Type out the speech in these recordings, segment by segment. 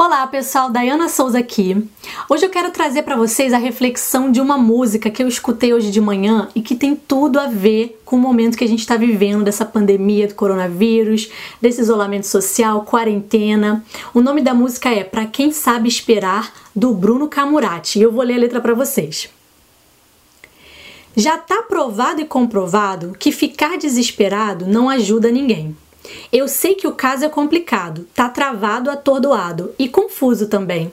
Olá pessoal, Dayana Souza aqui. Hoje eu quero trazer para vocês a reflexão de uma música que eu escutei hoje de manhã e que tem tudo a ver com o momento que a gente está vivendo dessa pandemia do coronavírus, desse isolamento social, quarentena. O nome da música é Para Quem Sabe Esperar, do Bruno Camurati. Eu vou ler a letra para vocês. Já está provado e comprovado que ficar desesperado não ajuda ninguém. Eu sei que o caso é complicado, tá travado, atordoado e confuso também.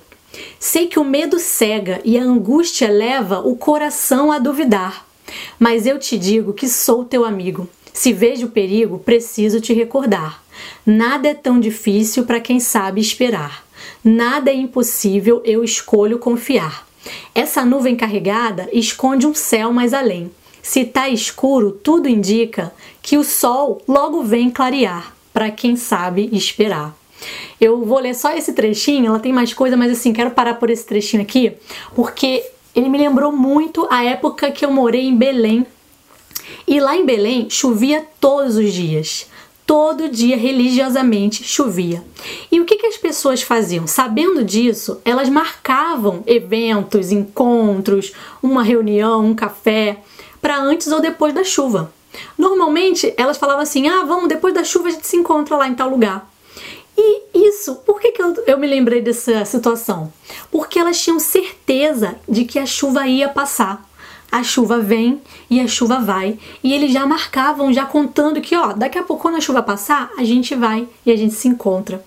Sei que o medo cega e a angústia leva o coração a duvidar. Mas eu te digo que sou teu amigo. Se vejo perigo, preciso te recordar. Nada é tão difícil para quem sabe esperar. Nada é impossível, eu escolho confiar. Essa nuvem carregada esconde um céu mais além. Se tá escuro, tudo indica que o sol logo vem clarear, para quem sabe esperar. Eu vou ler só esse trechinho, ela tem mais coisa, mas assim, quero parar por esse trechinho aqui, porque ele me lembrou muito a época que eu morei em Belém. E lá em Belém chovia todos os dias. Todo dia, religiosamente, chovia. E o que, que as pessoas faziam? Sabendo disso, elas marcavam eventos, encontros, uma reunião, um café para antes ou depois da chuva. Normalmente elas falavam assim: ah, vamos, depois da chuva a gente se encontra lá em tal lugar. E isso, por que, que eu, eu me lembrei dessa situação? Porque elas tinham certeza de que a chuva ia passar. A chuva vem e a chuva vai. E eles já marcavam, já contando que, ó, daqui a pouco, quando a chuva passar, a gente vai e a gente se encontra.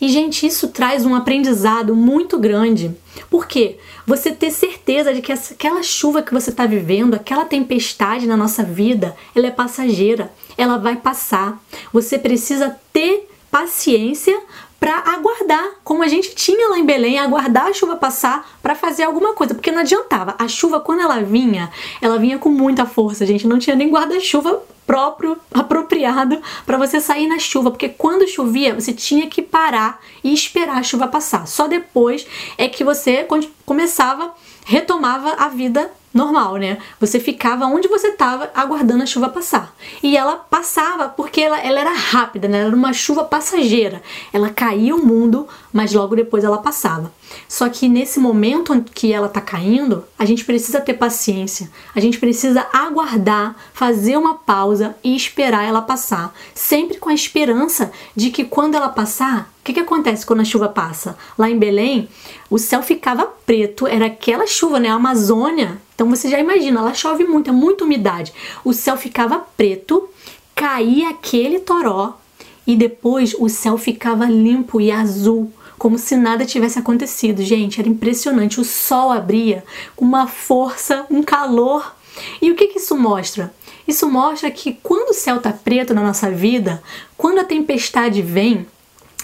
E, gente, isso traz um aprendizado muito grande. Por quê? Você ter certeza de que aquela chuva que você está vivendo, aquela tempestade na nossa vida, ela é passageira, ela vai passar. Você precisa ter paciência para aguardar, como a gente tinha lá em Belém, aguardar a chuva passar para fazer alguma coisa, porque não adiantava. A chuva quando ela vinha, ela vinha com muita força, gente, não tinha nem guarda-chuva próprio, apropriado para você sair na chuva, porque quando chovia você tinha que parar e esperar a chuva passar. Só depois é que você começava, retomava a vida normal, né? Você ficava onde você estava aguardando a chuva passar. E ela passava porque ela, ela era rápida, né? Ela era uma chuva passageira. Ela caía o mundo, mas logo depois ela passava. Só que nesse momento que ela tá caindo, a gente precisa ter paciência. A gente precisa aguardar, fazer uma pausa e esperar ela passar. Sempre com a esperança de que quando ela passar, o que, que acontece quando a chuva passa? Lá em Belém, o céu ficava preto, era aquela chuva, né? A Amazônia. Então você já imagina, ela chove muito, é muita umidade. O céu ficava preto, caía aquele toró e depois o céu ficava limpo e azul como se nada tivesse acontecido. Gente, era impressionante. O sol abria com uma força, um calor. E o que, que isso mostra? Isso mostra que quando o céu está preto na nossa vida, quando a tempestade vem,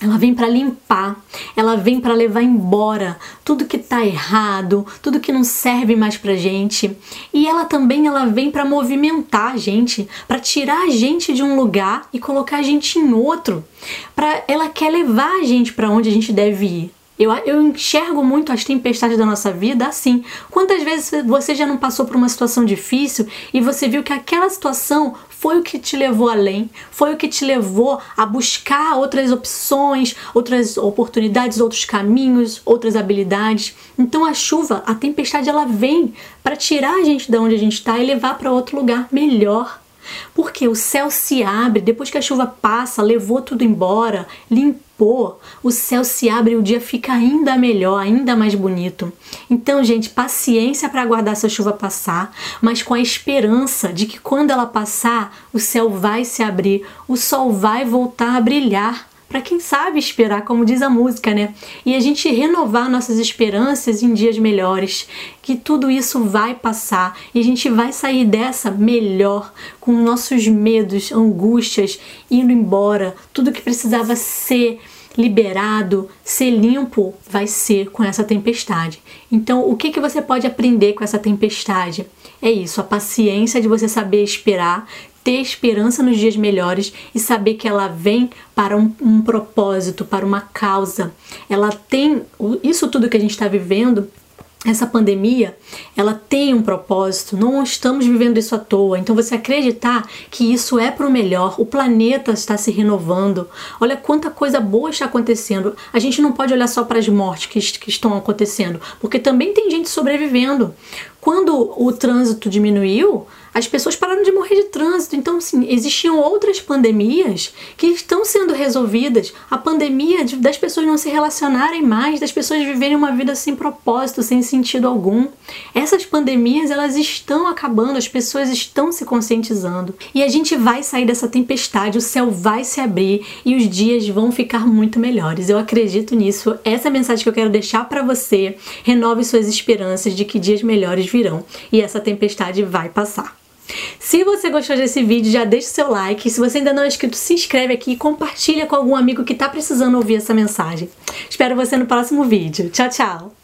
ela vem para limpar, ela vem para levar embora tudo que tá errado, tudo que não serve mais pra gente. E ela também ela vem para movimentar a gente, para tirar a gente de um lugar e colocar a gente em outro. Para ela quer levar a gente para onde a gente deve ir. Eu, eu enxergo muito as tempestades da nossa vida assim. Quantas vezes você já não passou por uma situação difícil e você viu que aquela situação foi o que te levou além, foi o que te levou a buscar outras opções, outras oportunidades, outros caminhos, outras habilidades. Então a chuva, a tempestade, ela vem para tirar a gente de onde a gente está e levar para outro lugar melhor. Porque o céu se abre, depois que a chuva passa, levou tudo embora, limpou, o céu se abre e o dia fica ainda melhor, ainda mais bonito. Então, gente, paciência para aguardar essa chuva passar, mas com a esperança de que quando ela passar, o céu vai se abrir, o sol vai voltar a brilhar para quem sabe esperar, como diz a música, né? E a gente renovar nossas esperanças em dias melhores, que tudo isso vai passar e a gente vai sair dessa melhor, com nossos medos, angústias indo embora, tudo que precisava ser liberado, ser limpo, vai ser com essa tempestade. Então, o que, que você pode aprender com essa tempestade? É isso, a paciência de você saber esperar, ter esperança nos dias melhores e saber que ela vem para um, um propósito, para uma causa. Ela tem isso tudo que a gente está vivendo essa pandemia, ela tem um propósito, não estamos vivendo isso à toa. Então você acreditar que isso é para o melhor, o planeta está se renovando. Olha quanta coisa boa está acontecendo. A gente não pode olhar só para as mortes que, que estão acontecendo, porque também tem gente sobrevivendo. Quando o trânsito diminuiu, as pessoas pararam de morrer de trânsito. Então, assim, existiam outras pandemias que estão sendo resolvidas. A pandemia de, das pessoas não se relacionarem mais, das pessoas viverem uma vida sem propósito, sem sentido algum. Essas pandemias, elas estão acabando, as pessoas estão se conscientizando. E a gente vai sair dessa tempestade, o céu vai se abrir e os dias vão ficar muito melhores. Eu acredito nisso. Essa é a mensagem que eu quero deixar para você. Renove suas esperanças de que dias melhores virão e essa tempestade vai passar. Se você gostou desse vídeo, já deixa o seu like. Se você ainda não é inscrito, se inscreve aqui e compartilha com algum amigo que está precisando ouvir essa mensagem. Espero você no próximo vídeo. Tchau, tchau!